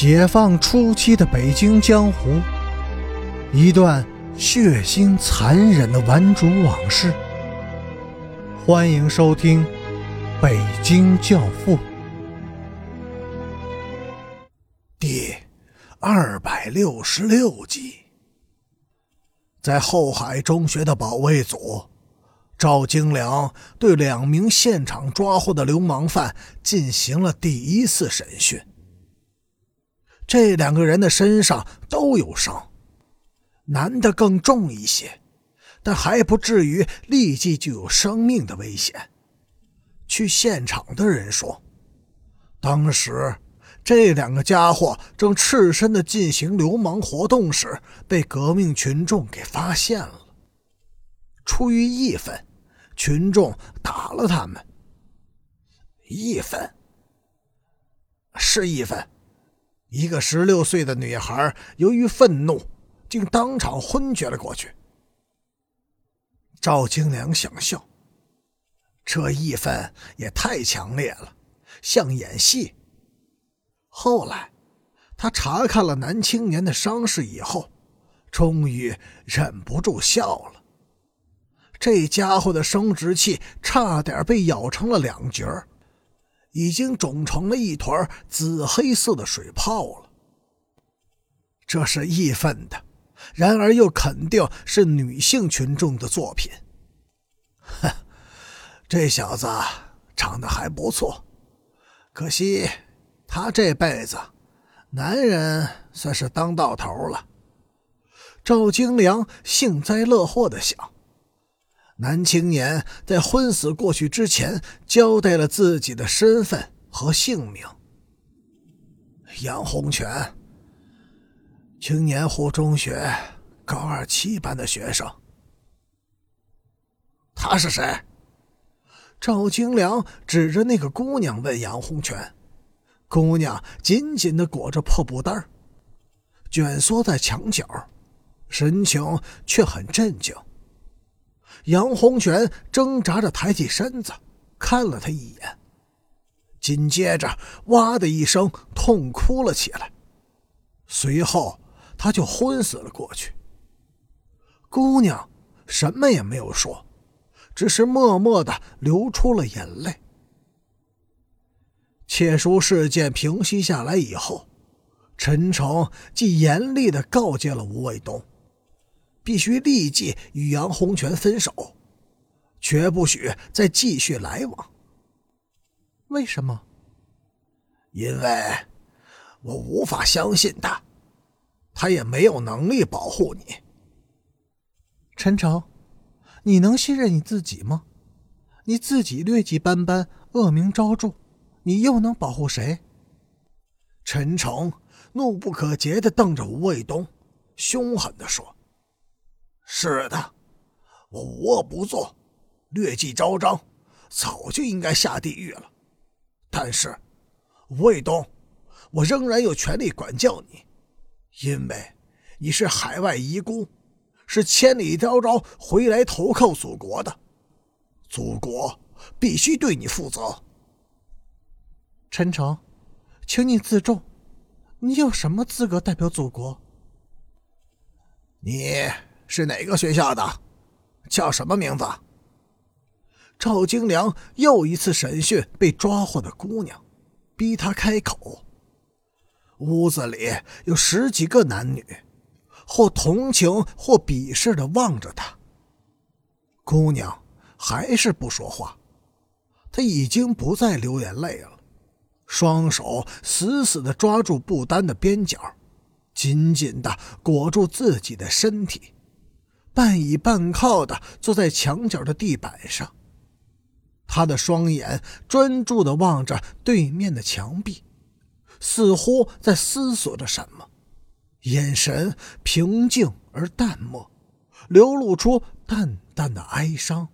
解放初期的北京江湖，一段血腥残忍的顽主往事。欢迎收听《北京教父》第二百六十六集。在后海中学的保卫组，赵京良对两名现场抓获的流氓犯进行了第一次审讯。这两个人的身上都有伤，男的更重一些，但还不至于立即就有生命的危险。去现场的人说，当时这两个家伙正赤身的进行流氓活动时，被革命群众给发现了。出于义愤，群众打了他们。义愤，是义愤。一个十六岁的女孩由于愤怒，竟当场昏厥了过去。赵金良想笑，这义愤也太强烈了，像演戏。后来，他查看了男青年的伤势以后，终于忍不住笑了。这家伙的生殖器差点被咬成了两截儿。已经肿成了一团紫黑色的水泡了。这是义愤的，然而又肯定是女性群众的作品。哼，这小子长得还不错，可惜他这辈子男人算是当到头了。赵京良幸灾乐祸的想。男青年在昏死过去之前，交代了自己的身份和姓名。杨洪全，青年湖中学高二七班的学生。他是谁？赵京良指着那个姑娘问杨洪全。姑娘紧紧的裹着破布袋，蜷缩在墙角，神情却很镇静。杨洪全挣扎着抬起身子，看了他一眼，紧接着“哇”的一声痛哭了起来，随后他就昏死了过去。姑娘什么也没有说，只是默默的流出了眼泪。窃书事件平息下来以后，陈诚既严厉的告诫了吴卫东。必须立即与杨洪全分手，绝不许再继续来往。为什么？因为我无法相信他，他也没有能力保护你。陈诚，你能信任你自己吗？你自己劣迹斑斑，恶名昭著，你又能保护谁？陈诚怒不可遏的瞪着吴卫东，凶狠的说。是的，我无恶不作，劣迹昭彰，早就应该下地狱了。但是，卫东，我仍然有权利管教你，因为你是海外遗孤，是千里迢迢回来投靠祖国的，祖国必须对你负责。陈诚，请你自重，你有什么资格代表祖国？你。是哪个学校的？叫什么名字？赵京良又一次审讯被抓获的姑娘，逼她开口。屋子里有十几个男女，或同情或鄙视的望着她。姑娘还是不说话，她已经不再流眼泪了，双手死死的抓住布单的边角，紧紧的裹住自己的身体。半倚半靠的坐在墙角的地板上，他的双眼专注的望着对面的墙壁，似乎在思索着什么，眼神平静而淡漠，流露出淡淡的哀伤。